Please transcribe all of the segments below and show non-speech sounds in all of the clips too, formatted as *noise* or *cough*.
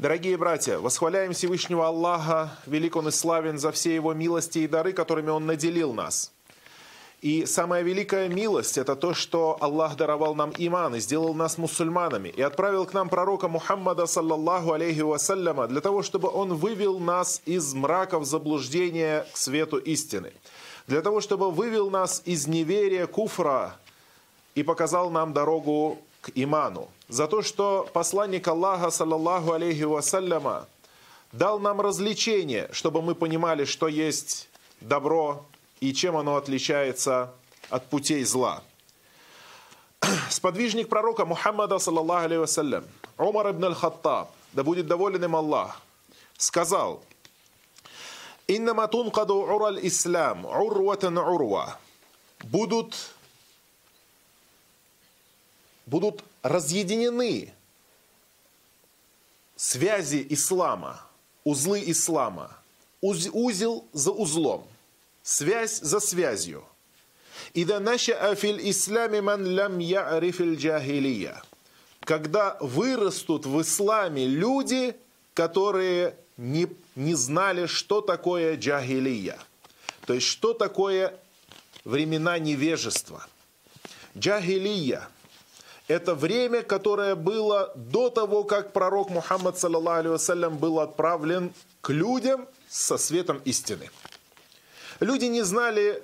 Дорогие братья, восхваляем Всевышнего Аллаха, велик Он и славен за все Его милости и дары, которыми Он наделил нас. И самая великая милость – это то, что Аллах даровал нам иман и сделал нас мусульманами, и отправил к нам пророка Мухаммада, саллаллаху алейхи вассаляма, для того, чтобы он вывел нас из мраков заблуждения к свету истины, для того, чтобы вывел нас из неверия куфра и показал нам дорогу к иману. За то, что посланник Аллаха, саллаллаху алейхи вассаляма, дал нам развлечение, чтобы мы понимали, что есть добро и чем оно отличается от путей зла. *clears throat* Сподвижник пророка Мухаммада, саллаллаху алейхи вассалям, Умар ибн аль-Хаттаб, да будет доволен им Аллах, сказал, «Иннама тункаду ура ислам урватан урва» будут будут разъединены связи ислама, узлы ислама, узел за узлом, связь за связью. «Ида наша фил исламе ман лям я'рифил джахилия» когда вырастут в исламе люди, которые не, не знали, что такое джахилия, то есть что такое времена невежества. Джахилия – это время, которое было до того, как пророк Мухаммад, саллаллаху был отправлен к людям со светом истины. Люди не знали,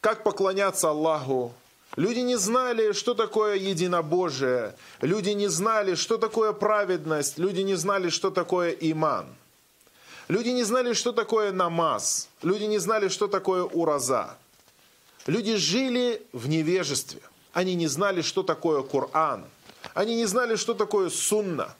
как поклоняться Аллаху, Люди не знали, что такое единобожие. Люди не знали, что такое праведность. Люди не знали, что такое иман. Люди не знали, что такое намаз. Люди не знали, что такое ураза. Люди жили в невежестве – они не знали, что такое Коран. Они не знали, что такое сунна.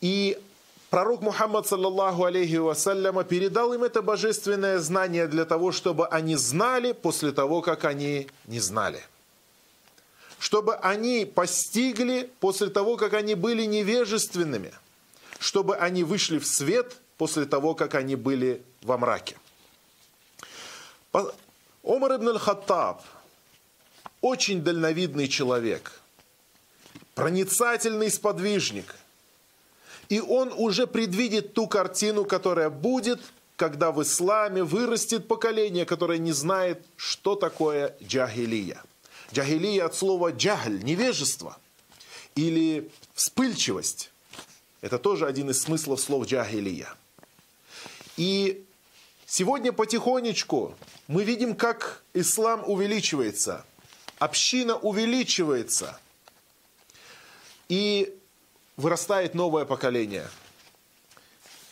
И пророк Мухаммад, саллаллаху алейхи вассаляма, передал им это божественное знание для того, чтобы они знали после того, как они не знали. Чтобы они постигли после того, как они были невежественными. Чтобы они вышли в свет после того, как они были во мраке. Омар ибн аль-Хаттаб, очень дальновидный человек, проницательный сподвижник. И он уже предвидит ту картину, которая будет, когда в исламе вырастет поколение, которое не знает, что такое джахилия. Джахилия от слова джахль, невежество или вспыльчивость. Это тоже один из смыслов слов джахилия. И сегодня потихонечку мы видим, как ислам увеличивается – община увеличивается, и вырастает новое поколение.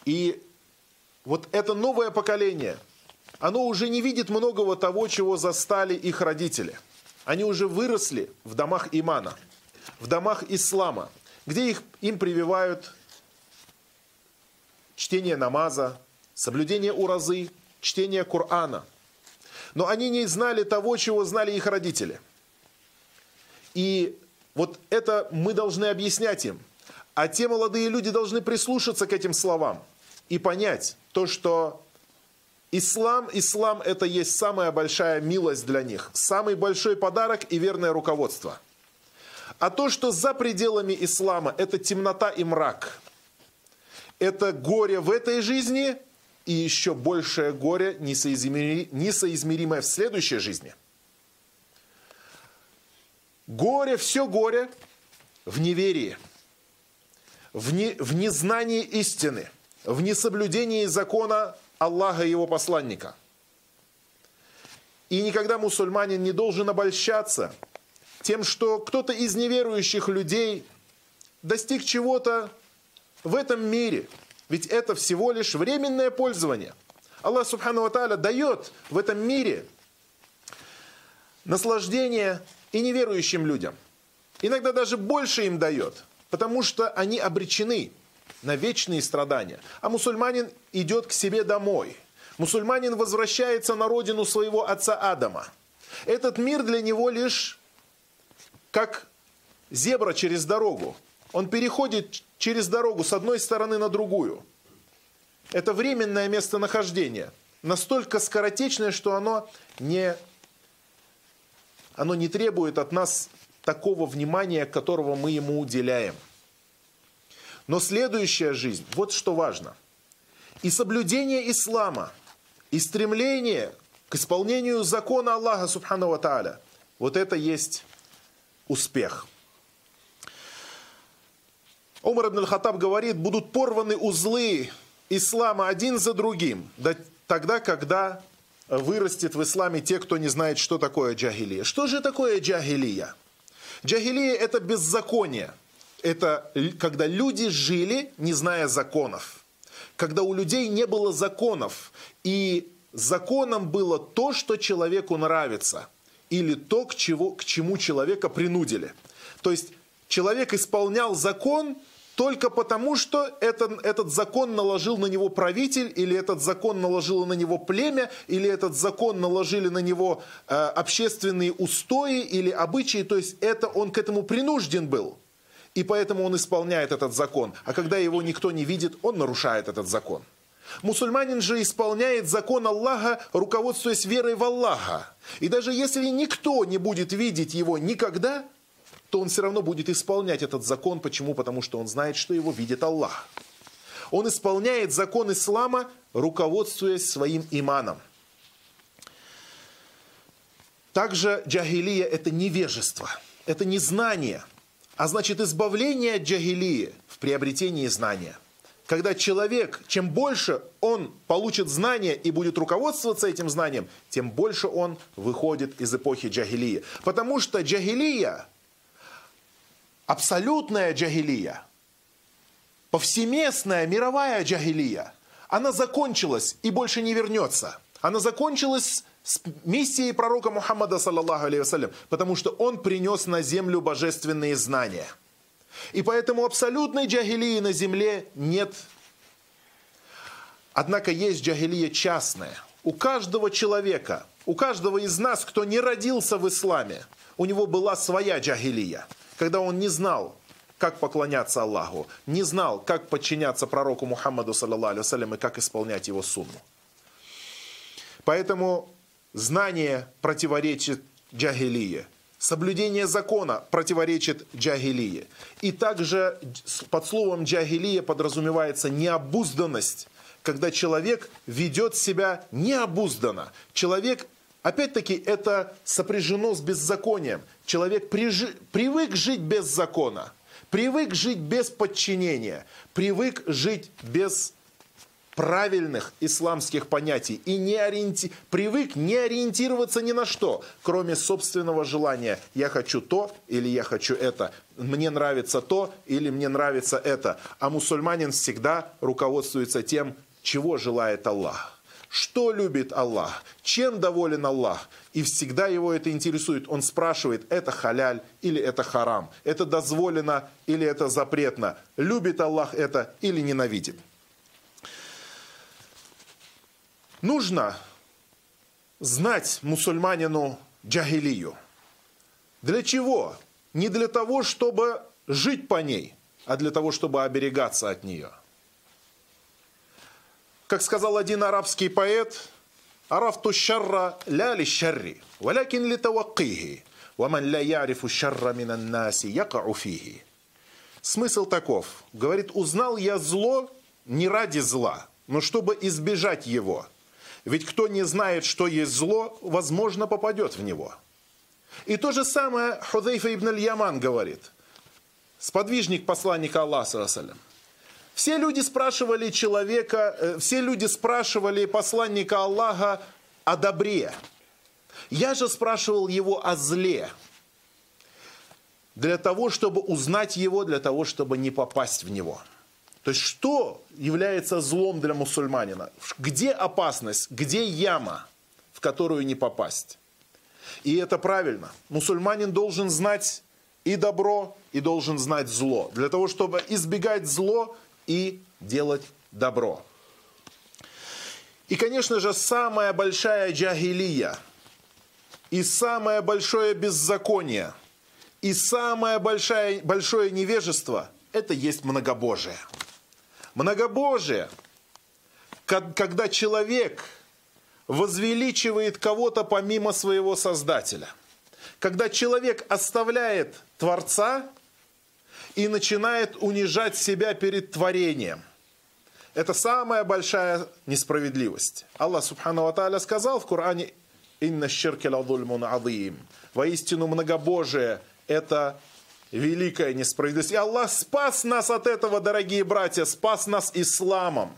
И вот это новое поколение, оно уже не видит многого того, чего застали их родители. Они уже выросли в домах имана, в домах ислама, где их, им прививают чтение намаза, соблюдение уразы, чтение Корана. Но они не знали того, чего знали их родители – и вот это мы должны объяснять им. А те молодые люди должны прислушаться к этим словам и понять то, что ислам, ислам это есть самая большая милость для них, самый большой подарок и верное руководство. А то, что за пределами ислама, это темнота и мрак. Это горе в этой жизни и еще большее горе, несоизмеримое в следующей жизни – Горе, все горе в неверии, в, не, в незнании истины, в несоблюдении закона Аллаха и его посланника. И никогда мусульманин не должен обольщаться тем, что кто-то из неверующих людей достиг чего-то в этом мире. Ведь это всего лишь временное пользование. Аллах Субхану Ва дает в этом мире наслаждение и неверующим людям. Иногда даже больше им дает, потому что они обречены на вечные страдания. А мусульманин идет к себе домой. Мусульманин возвращается на родину своего отца Адама. Этот мир для него лишь как зебра через дорогу. Он переходит через дорогу с одной стороны на другую. Это временное местонахождение, настолько скоротечное, что оно не оно не требует от нас такого внимания, которого мы ему уделяем. Но следующая жизнь, вот что важно. И соблюдение ислама, и стремление к исполнению закона Аллаха Субхану Ва Тааля, вот это есть успех. Умар ибн Хаттаб говорит, будут порваны узлы ислама один за другим, тогда, когда вырастет в исламе те, кто не знает, что такое джахилия. Что же такое джахилия? Джахилия – это беззаконие. Это когда люди жили, не зная законов. Когда у людей не было законов. И законом было то, что человеку нравится. Или то, к, чего, к чему человека принудили. То есть человек исполнял закон только потому, что это, этот закон наложил на него правитель, или этот закон наложило на него племя, или этот закон наложили на него э, общественные устои или обычаи. То есть это он к этому принужден был. И поэтому он исполняет этот закон. А когда его никто не видит, он нарушает этот закон. Мусульманин же исполняет закон Аллаха, руководствуясь верой в Аллаха. И даже если никто не будет видеть его никогда, то он все равно будет исполнять этот закон. Почему? Потому что он знает, что его видит Аллах. Он исполняет закон ислама, руководствуясь своим иманом. Также джахилия – это невежество, это незнание, а значит избавление от джахилии в приобретении знания. Когда человек, чем больше он получит знания и будет руководствоваться этим знанием, тем больше он выходит из эпохи джахилии. Потому что джахилия абсолютная джахилия, повсеместная мировая джахилия, она закончилась и больше не вернется. Она закончилась с миссией пророка Мухаммада, саллаллаху алейhi потому что он принес на землю божественные знания. И поэтому абсолютной джахилии на земле нет. Однако есть джахилия частная. У каждого человека, у каждого из нас, кто не родился в исламе, у него была своя джахилия – когда он не знал, как поклоняться Аллаху, не знал, как подчиняться пророку Мухаммаду, саллаллаху алейhi и как исполнять его сунну. Поэтому знание противоречит джахилие. Соблюдение закона противоречит джахилие. И также под словом джахилия подразумевается необузданность, когда человек ведет себя необузданно. Человек Опять-таки это сопряжено с беззаконием. Человек прижи, привык жить без закона, привык жить без подчинения, привык жить без правильных исламских понятий и не ориенти... привык не ориентироваться ни на что, кроме собственного желания. Я хочу то или я хочу это. Мне нравится то или мне нравится это. А мусульманин всегда руководствуется тем, чего желает Аллах. Что любит Аллах? Чем доволен Аллах? И всегда его это интересует. Он спрашивает, это халяль или это харам? Это дозволено или это запретно? Любит Аллах это или ненавидит? Нужно знать мусульманину джахилию. Для чего? Не для того, чтобы жить по ней, а для того, чтобы оберегаться от нее – как сказал один арабский поэт, «Арафту шарра ля ли шарри, валякин ли таваккихи, ваман ля ярифу шарра минан наси якау фихи». Смысл таков. Говорит, узнал я зло не ради зла, но чтобы избежать его. Ведь кто не знает, что есть зло, возможно, попадет в него. И то же самое Худейфа ибн Аль-Яман говорит. Сподвижник посланника Аллаха, все люди спрашивали человека, э, все люди спрашивали посланника Аллаха о добре. Я же спрашивал его о зле. Для того, чтобы узнать его, для того, чтобы не попасть в него. То есть, что является злом для мусульманина? Где опасность? Где яма, в которую не попасть? И это правильно. Мусульманин должен знать и добро, и должен знать зло. Для того, чтобы избегать зло, и делать добро. И, конечно же, самая большая джахилия и самое большое беззаконие и самое большое, большое невежество – это есть многобожие. Многобожие, когда человек возвеличивает кого-то помимо своего Создателя. Когда человек оставляет Творца и начинает унижать себя перед творением. Это самая большая несправедливость. Аллах Субхану Ва сказал в Коране «Инна ширки ладульмун адим». Воистину многобожие – это великая несправедливость. И Аллах спас нас от этого, дорогие братья, спас нас исламом.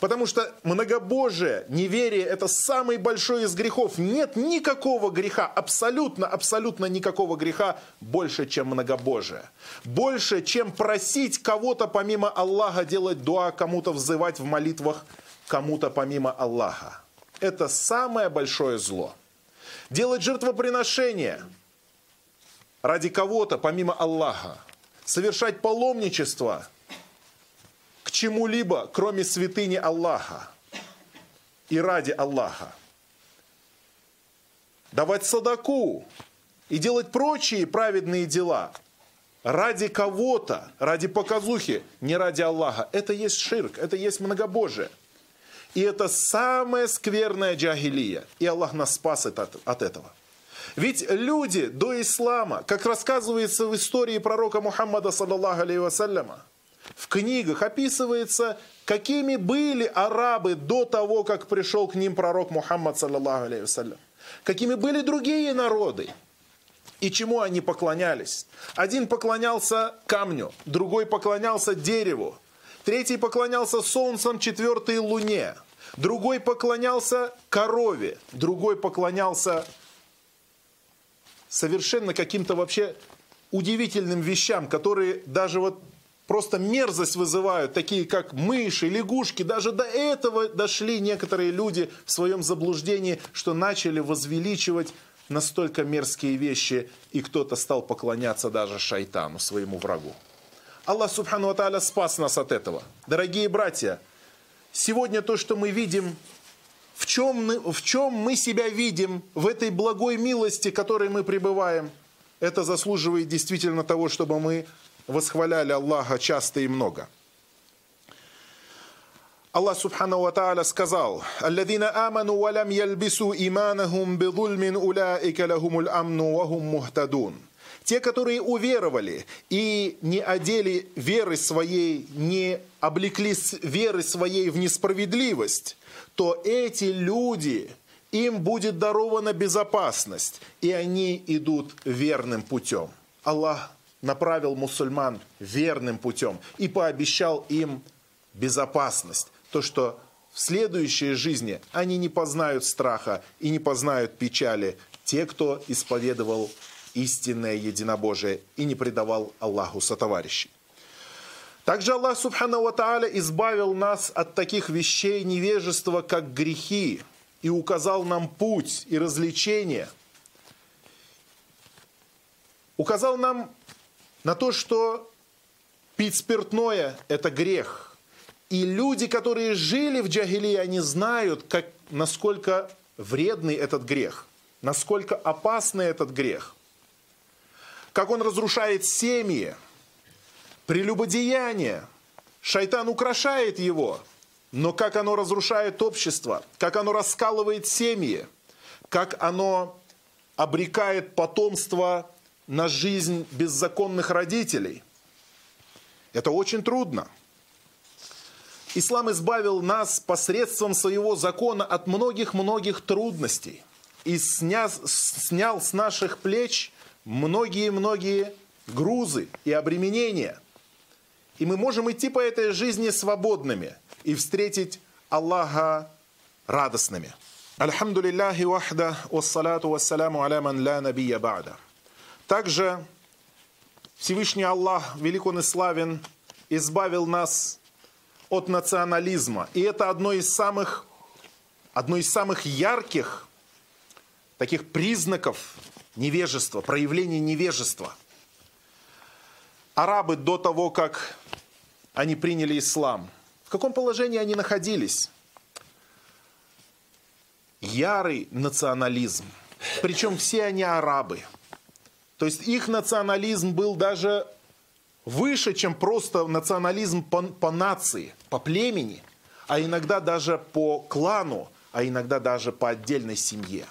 Потому что многобожие, неверие – это самый большой из грехов. Нет никакого греха, абсолютно, абсолютно никакого греха больше, чем многобожие. Больше, чем просить кого-то помимо Аллаха, делать дуа, кому-то взывать в молитвах, кому-то помимо Аллаха. Это самое большое зло. Делать жертвоприношение ради кого-то помимо Аллаха. Совершать паломничество – чему-либо, кроме святыни Аллаха и ради Аллаха. Давать садаку и делать прочие праведные дела ради кого-то, ради показухи, не ради Аллаха. Это есть ширк, это есть многобожие. И это самая скверная джахилия. И Аллах нас спас от, от этого. Ведь люди до ислама, как рассказывается в истории пророка Мухаммада, саллаллаху алейhi вассаляма, в книгах описывается, какими были арабы до того, как пришел к ним пророк Мухаммад, саллаллаху алейhi Какими были другие народы. И чему они поклонялись? Один поклонялся камню, другой поклонялся дереву, третий поклонялся солнцем, четвертый луне, другой поклонялся корове, другой поклонялся совершенно каким-то вообще удивительным вещам, которые даже вот просто мерзость вызывают, такие как мыши, лягушки. Даже до этого дошли некоторые люди в своем заблуждении, что начали возвеличивать настолько мерзкие вещи, и кто-то стал поклоняться даже шайтану, своему врагу. Аллах Субхану Аталя спас нас от этого. Дорогие братья, сегодня то, что мы видим, в чем, в чем мы себя видим, в этой благой милости, которой мы пребываем, это заслуживает действительно того, чтобы мы восхваляли Аллаха часто и много. Аллах Субхану Ва Тааля сказал, «Алладина аману ва лам ялбису иманахум бидульмин уляика лахумул амну ва хум мухтадун». Те, которые уверовали и не одели веры своей, не облекли веры своей в несправедливость, то эти люди, им будет дарована безопасность, и они идут верным путем. Аллах направил мусульман верным путем и пообещал им безопасность. То, что в следующей жизни они не познают страха и не познают печали те, кто исповедовал истинное единобожие и не предавал Аллаху сотоварищей. Также Аллах Субхану Ва избавил нас от таких вещей невежества, как грехи, и указал нам путь и развлечение. Указал нам на то, что пить спиртное – это грех. И люди, которые жили в Джагилии, они знают, как, насколько вредный этот грех, насколько опасный этот грех, как он разрушает семьи, прелюбодеяние. Шайтан украшает его, но как оно разрушает общество, как оно раскалывает семьи, как оно обрекает потомство на жизнь беззаконных родителей. Это очень трудно. Ислам избавил нас посредством своего закона от многих-многих трудностей и снял, снял с наших плеч многие-многие грузы и обременения. И мы можем идти по этой жизни свободными и встретить Аллаха радостными. Альхамду лилляхи вахда, вассалату вассаляму аля ман ла набия ба'да. Также Всевышний Аллах, велик он и славен, избавил нас от национализма. И это одно из самых, одно из самых ярких таких признаков невежества, проявления невежества. Арабы до того, как они приняли ислам, в каком положении они находились? Ярый национализм. Причем все они арабы – то есть их национализм был даже выше, чем просто национализм по, по нации, по племени, а иногда даже по клану, а иногда даже по отдельной семье.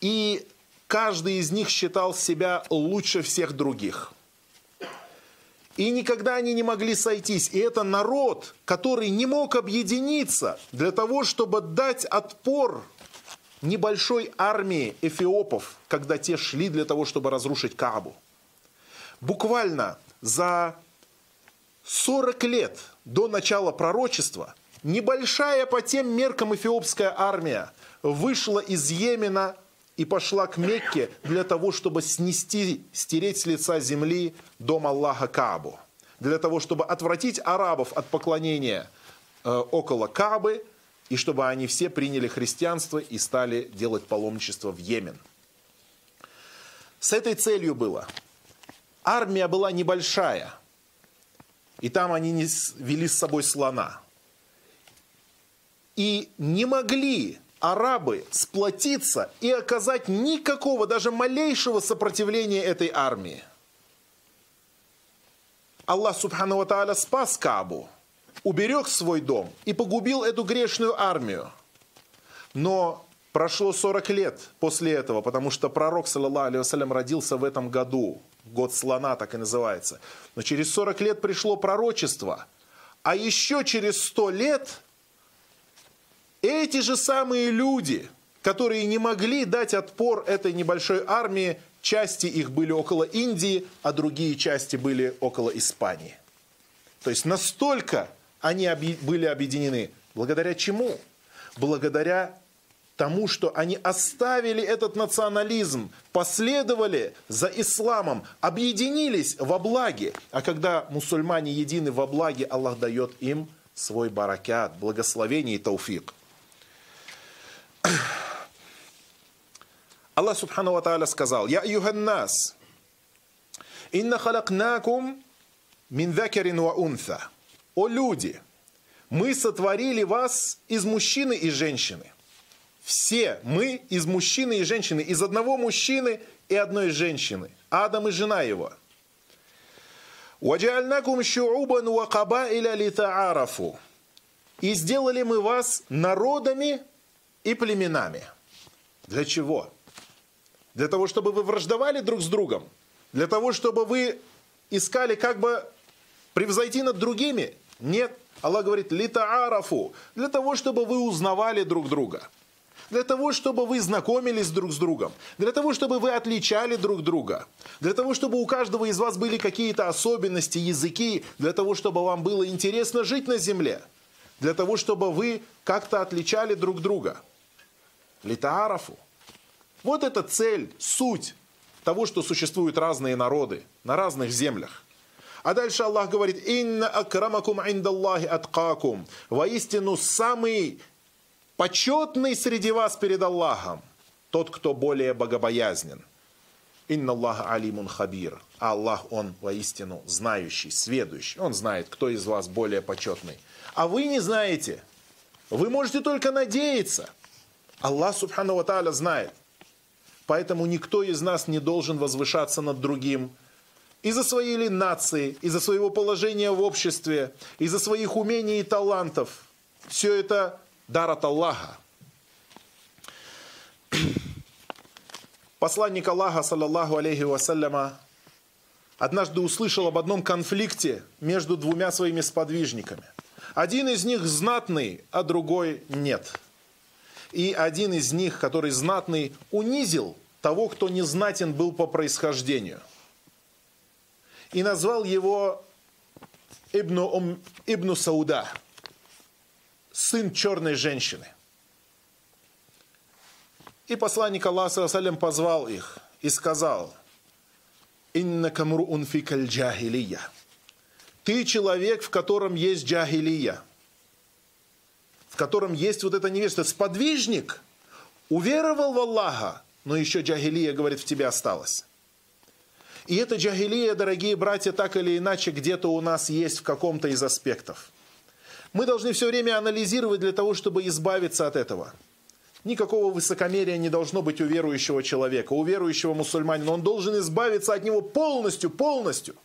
И каждый из них считал себя лучше всех других. И никогда они не могли сойтись. И это народ, который не мог объединиться для того, чтобы дать отпор небольшой армии эфиопов, когда те шли для того, чтобы разрушить Каабу. Буквально за 40 лет до начала пророчества небольшая по тем меркам эфиопская армия вышла из Йемена и пошла к Мекке для того, чтобы снести, стереть с лица земли дом Аллаха Каабу. Для того, чтобы отвратить арабов от поклонения э, около Каабы, и чтобы они все приняли христианство и стали делать паломничество в Йемен. С этой целью было. Армия была небольшая, и там они не вели с собой слона. И не могли арабы сплотиться и оказать никакого, даже малейшего сопротивления этой армии. Аллах Субхану Ва спас Кабу, уберег свой дом и погубил эту грешную армию. Но прошло 40 лет после этого, потому что пророк, саллаллаху алейhi родился в этом году, год слона так и называется. Но через 40 лет пришло пророчество, а еще через 100 лет – эти же самые люди, которые не могли дать отпор этой небольшой армии, части их были около Индии, а другие части были около Испании. То есть настолько они были объединены. Благодаря чему? Благодаря тому, что они оставили этот национализм, последовали за исламом, объединились во благе. А когда мусульмане едины во благе, Аллах дает им свой баракят, благословение и тауфик. *clears throat* Аллах Субхану Ва сказал, «Я юханнас, инна халакнакум мин закарин ва унса». О люди, мы сотворили вас из мужчины и женщины. Все мы из мужчины и женщины, из одного мужчины и одной женщины. Адам и жена его. «Ваджальнакум шу'убан ва кабаиля литаарафу». И сделали мы вас народами и племенами. Для чего? Для того, чтобы вы враждовали друг с другом? Для того, чтобы вы искали как бы превзойти над другими? Нет. Аллах говорит, литаарафу, для того, чтобы вы узнавали друг друга. Для того, чтобы вы знакомились друг с другом. Для того, чтобы вы отличали друг друга. Для того, чтобы у каждого из вас были какие-то особенности, языки. Для того, чтобы вам было интересно жить на земле. Для того, чтобы вы как-то отличали друг друга. Литаарафу. Вот это цель, суть того, что существуют разные народы на разных землях. А дальше Аллах говорит, «Инна акрамакум индаллахи аткакум». Воистину, самый почетный среди вас перед Аллахом, тот, кто более богобоязнен. Инна Аллах алимун хабир. А Аллах, Он воистину знающий, сведущий. Он знает, кто из вас более почетный. А вы не знаете. Вы можете только надеяться – Аллах Субхану Ва знает. Поэтому никто из нас не должен возвышаться над другим из-за своей ли нации, из-за своего положения в обществе, из-за своих умений и талантов. Все это дар от Аллаха. *clears throat* Посланник Аллаха, саллаллаху алейхи вассаляма, однажды услышал об одном конфликте между двумя своими сподвижниками. Один из них знатный, а другой нет – и один из них, который знатный, унизил того, кто незнатен был по происхождению. И назвал его Ибну, Ибну Сауда, сын черной женщины. И посланник Аллаха салям позвал их и сказал, «Инна камруун фикаль джахилия». Ты человек, в котором есть джахилия – в котором есть вот это невежество. Сподвижник уверовал в Аллаха, но еще джахилия, говорит, в тебе осталось. И эта джахилия, дорогие братья, так или иначе где-то у нас есть в каком-то из аспектов. Мы должны все время анализировать для того, чтобы избавиться от этого. Никакого высокомерия не должно быть у верующего человека, у верующего мусульманина. Он должен избавиться от него полностью, полностью –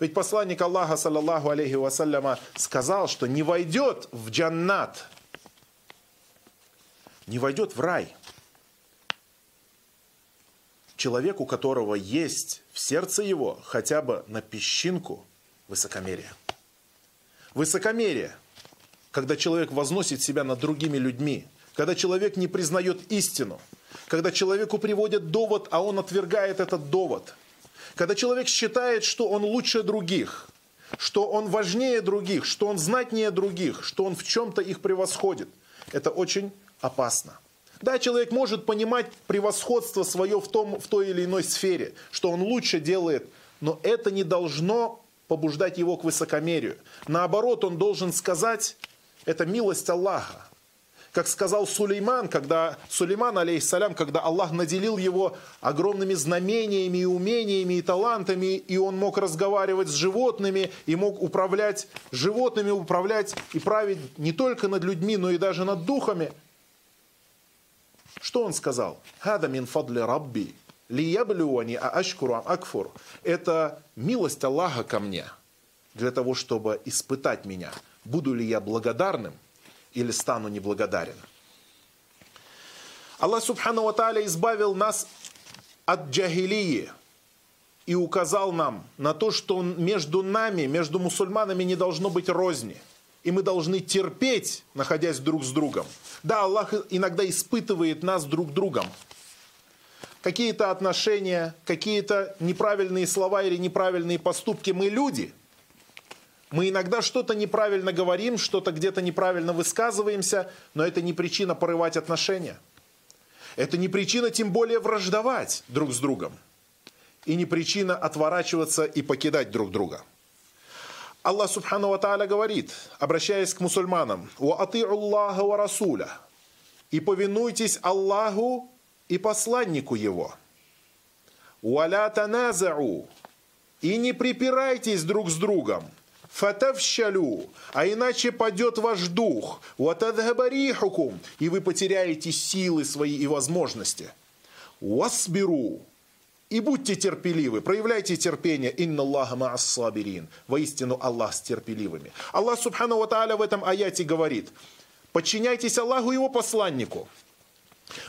ведь посланник Аллаха, саллаллаху алейхи вассаляма, сказал, что не войдет в джаннат, не войдет в рай человек, у которого есть в сердце его хотя бы на песчинку высокомерие. Высокомерие, когда человек возносит себя над другими людьми, когда человек не признает истину, когда человеку приводят довод, а он отвергает этот довод, когда человек считает, что он лучше других, что он важнее других, что он знатнее других, что он в чем-то их превосходит. Это очень опасно. Да, человек может понимать превосходство свое в, том, в той или иной сфере, что он лучше делает, но это не должно побуждать его к высокомерию. Наоборот, он должен сказать, это милость Аллаха. Как сказал Сулейман, когда Сулейман, алейхиссалям, когда Аллах наделил его огромными знамениями и умениями и талантами, и он мог разговаривать с животными, и мог управлять животными, управлять и править не только над людьми, но и даже над духами – что он сказал? «Хада мин фадли рабби, лияблюани а ашкуру акфур». Это милость Аллаха ко мне, для того, чтобы испытать меня, буду ли я благодарным или стану неблагодарен. Аллах Субхану Ва Тааля избавил нас от джахилии и указал нам на то, что между нами, между мусульманами не должно быть розни – и мы должны терпеть, находясь друг с другом. Да, Аллах иногда испытывает нас друг другом. Какие-то отношения, какие-то неправильные слова или неправильные поступки. Мы люди. Мы иногда что-то неправильно говорим, что-то где-то неправильно высказываемся, но это не причина порывать отношения. Это не причина тем более враждовать друг с другом. И не причина отворачиваться и покидать друг друга. Аллах Субхану Ва говорит, обращаясь к мусульманам, «Ва Аллаха ва расуля» и повинуйтесь Аллаху и посланнику Его. «Валя таназау» и не припирайтесь друг с другом. Фатавщалю, а иначе падет ваш дух. Ватадхабарихукум, и вы потеряете силы свои и возможности. Васбиру, и будьте терпеливы, проявляйте терпение. Инна Аллаха ма'ас-сабирин. Воистину Аллах с терпеливыми. Аллах Субхану Ва Тааля в этом аяте говорит, подчиняйтесь Аллаху и его посланнику.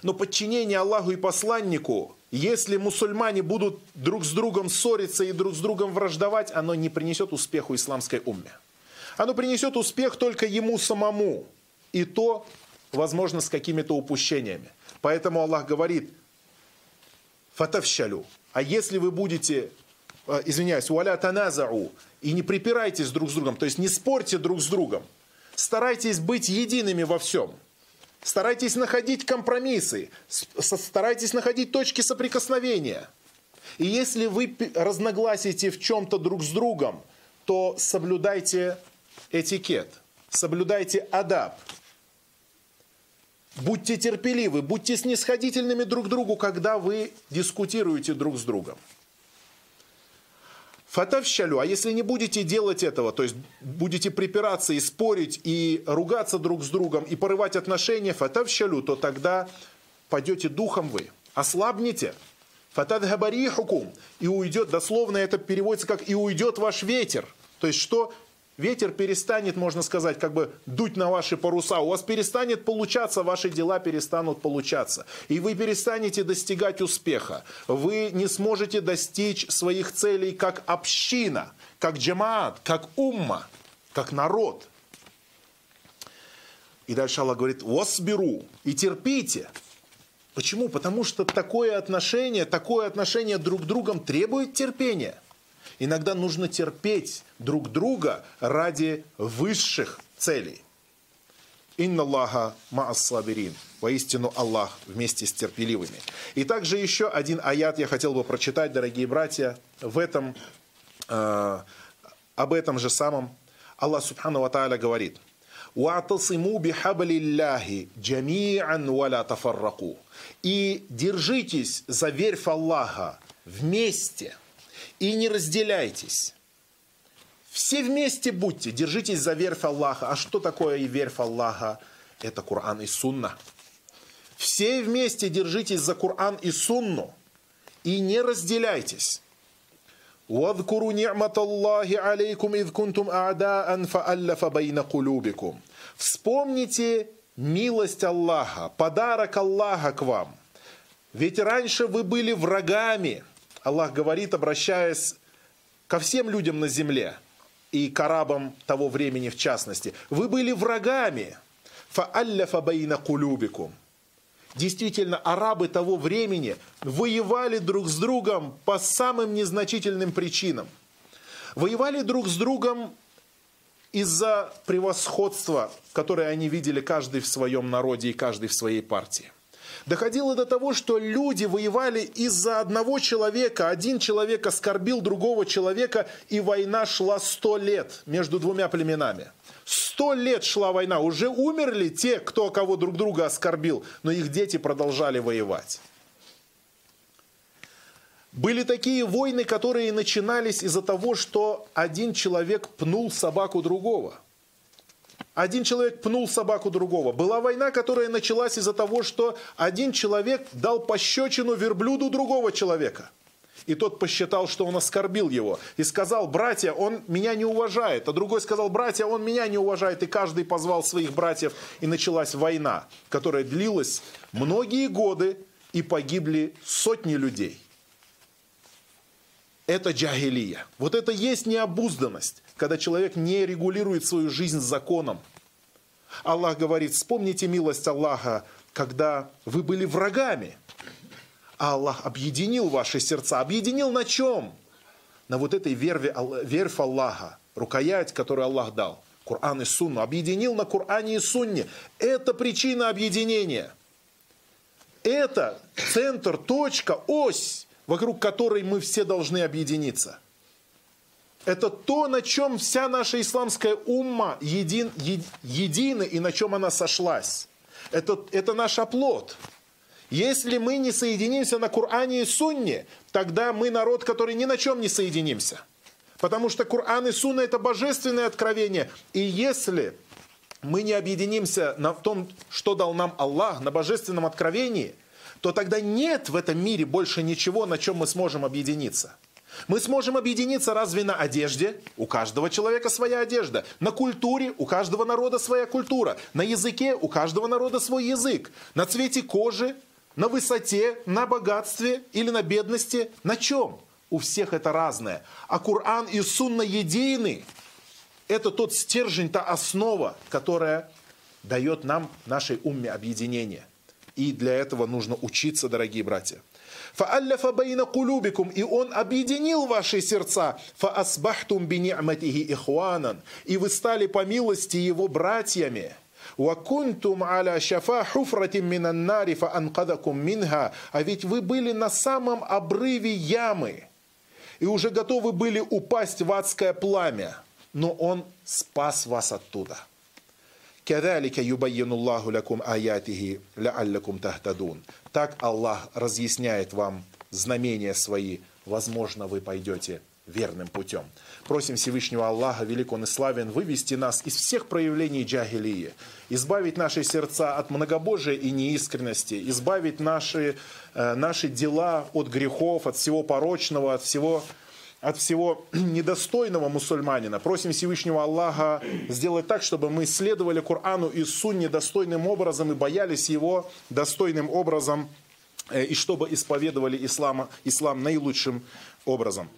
Но подчинение Аллаху и посланнику, если мусульмане будут друг с другом ссориться и друг с другом враждовать, оно не принесет успеху исламской умме. Оно принесет успех только ему самому. И то, возможно, с какими-то упущениями. Поэтому Аллах говорит – фатавщалю. А если вы будете, э, извиняюсь, уаля таназау, и не припирайтесь друг с другом, то есть не спорьте друг с другом, старайтесь быть едиными во всем. Старайтесь находить компромиссы, старайтесь находить точки соприкосновения. И если вы разногласите в чем-то друг с другом, то соблюдайте этикет, соблюдайте адаб, Будьте терпеливы, будьте снисходительными друг к другу, когда вы дискутируете друг с другом. Фатавщалю, а если не будете делать этого, то есть будете припираться и спорить, и ругаться друг с другом, и порывать отношения, фатавщалю, то тогда пойдете духом вы, ослабнете. Фатадхабарихукум, и уйдет, дословно это переводится как «и уйдет ваш ветер». То есть что? Ветер перестанет, можно сказать, как бы дуть на ваши паруса, у вас перестанет получаться, ваши дела перестанут получаться, и вы перестанете достигать успеха, вы не сможете достичь своих целей как община, как джамаат, как умма, как народ. И дальше Аллах говорит, «Восберу» и терпите. Почему? Потому что такое отношение, такое отношение друг к другу требует терпения – Иногда нужно терпеть друг друга ради высших целей. Инна Аллаха ма'ас-сабирин. Воистину Аллах вместе с терпеливыми. И также еще один аят я хотел бы прочитать, дорогие братья, в этом, э, об этом же самом. Аллах Субхану Ва Тааля говорит, «Ва'тасиму бихаблиллахи джами'ан валя тафарраку». И держитесь за верфь Аллаха вместе – и не разделяйтесь. Все вместе будьте, держитесь за верфь Аллаха. А что такое и верфь Аллаха? Это Коран и Сунна. Все вместе держитесь за Коран и Сунну и не разделяйтесь. واذكروا نعمة الله عليكم إذ كنتم أعداء فألف بين قلوبكم. Вспомните милость Аллаха, подарок Аллаха к вам, Ведь раньше вы были врагами. Аллах говорит, обращаясь ко всем людям на земле и к арабам того времени в частности. Вы были врагами. Фаалляфа. Действительно, арабы того времени воевали друг с другом по самым незначительным причинам. Воевали друг с другом из-за превосходства, которое они видели каждый в своем народе и каждый в своей партии. Доходило до того, что люди воевали из-за одного человека. Один человек оскорбил другого человека, и война шла сто лет между двумя племенами. Сто лет шла война. Уже умерли те, кто кого друг друга оскорбил, но их дети продолжали воевать. Были такие войны, которые начинались из-за того, что один человек пнул собаку другого. Один человек пнул собаку другого. Была война, которая началась из-за того, что один человек дал пощечину верблюду другого человека. И тот посчитал, что он оскорбил его. И сказал, братья, он меня не уважает. А другой сказал, братья, он меня не уважает. И каждый позвал своих братьев. И началась война, которая длилась многие годы. И погибли сотни людей это джагилия. Вот это есть необузданность, когда человек не регулирует свою жизнь законом. Аллах говорит, вспомните милость Аллаха, когда вы были врагами, а Аллах объединил ваши сердца. Объединил на чем? На вот этой верве, верфь Аллаха, рукоять, которую Аллах дал. Коран и Сунну. Объединил на Коране и Сунне. Это причина объединения. Это центр, точка, ось вокруг которой мы все должны объединиться. Это то, на чем вся наша исламская умма един, е, едина и на чем она сошлась. Это, это наш оплот. Если мы не соединимся на Коране и Сунне, тогда мы народ, который ни на чем не соединимся. Потому что Коран и Сунна это божественное откровение. И если мы не объединимся на том, что дал нам Аллах, на божественном откровении, то тогда нет в этом мире больше ничего, на чем мы сможем объединиться. Мы сможем объединиться разве на одежде? У каждого человека своя одежда. На культуре? У каждого народа своя культура. На языке? У каждого народа свой язык. На цвете кожи? На высоте? На богатстве? Или на бедности? На чем? У всех это разное. А Коран и Сунна едины. Это тот стержень, та основа, которая дает нам, нашей умме, объединение. И для этого нужно учиться, дорогие братья. «Фаалляфа байна кулюбикум» – и Он объединил ваши сердца. «Фаасбахтум бини'матихи ихуанан» – и вы стали по милости Его братьями. «Вакунтум аля шафа хуфратим минаннари фаанкадакум минха» – а ведь вы были на самом обрыве ямы и уже готовы были упасть в адское пламя, но Он спас вас оттуда – «Кадалика юбайянуллаху лякум аятихи ляллякум тахтадун». Так Аллах разъясняет вам знамения свои, возможно, вы пойдете верным путем. Просим Всевышнего Аллаха, велик он и славен, вывести нас из всех проявлений джагилии, избавить наши сердца от многобожия и неискренности, избавить наши, э, наши дела от грехов, от всего порочного, от всего от всего *clears throat* недостойного мусульманина. Просим Всевышнего Аллаха сделать так, чтобы мы следовали Корану и Сунне достойным образом и боялись его достойным образом, э, и чтобы исповедовали ислама, ислам наилучшим образом.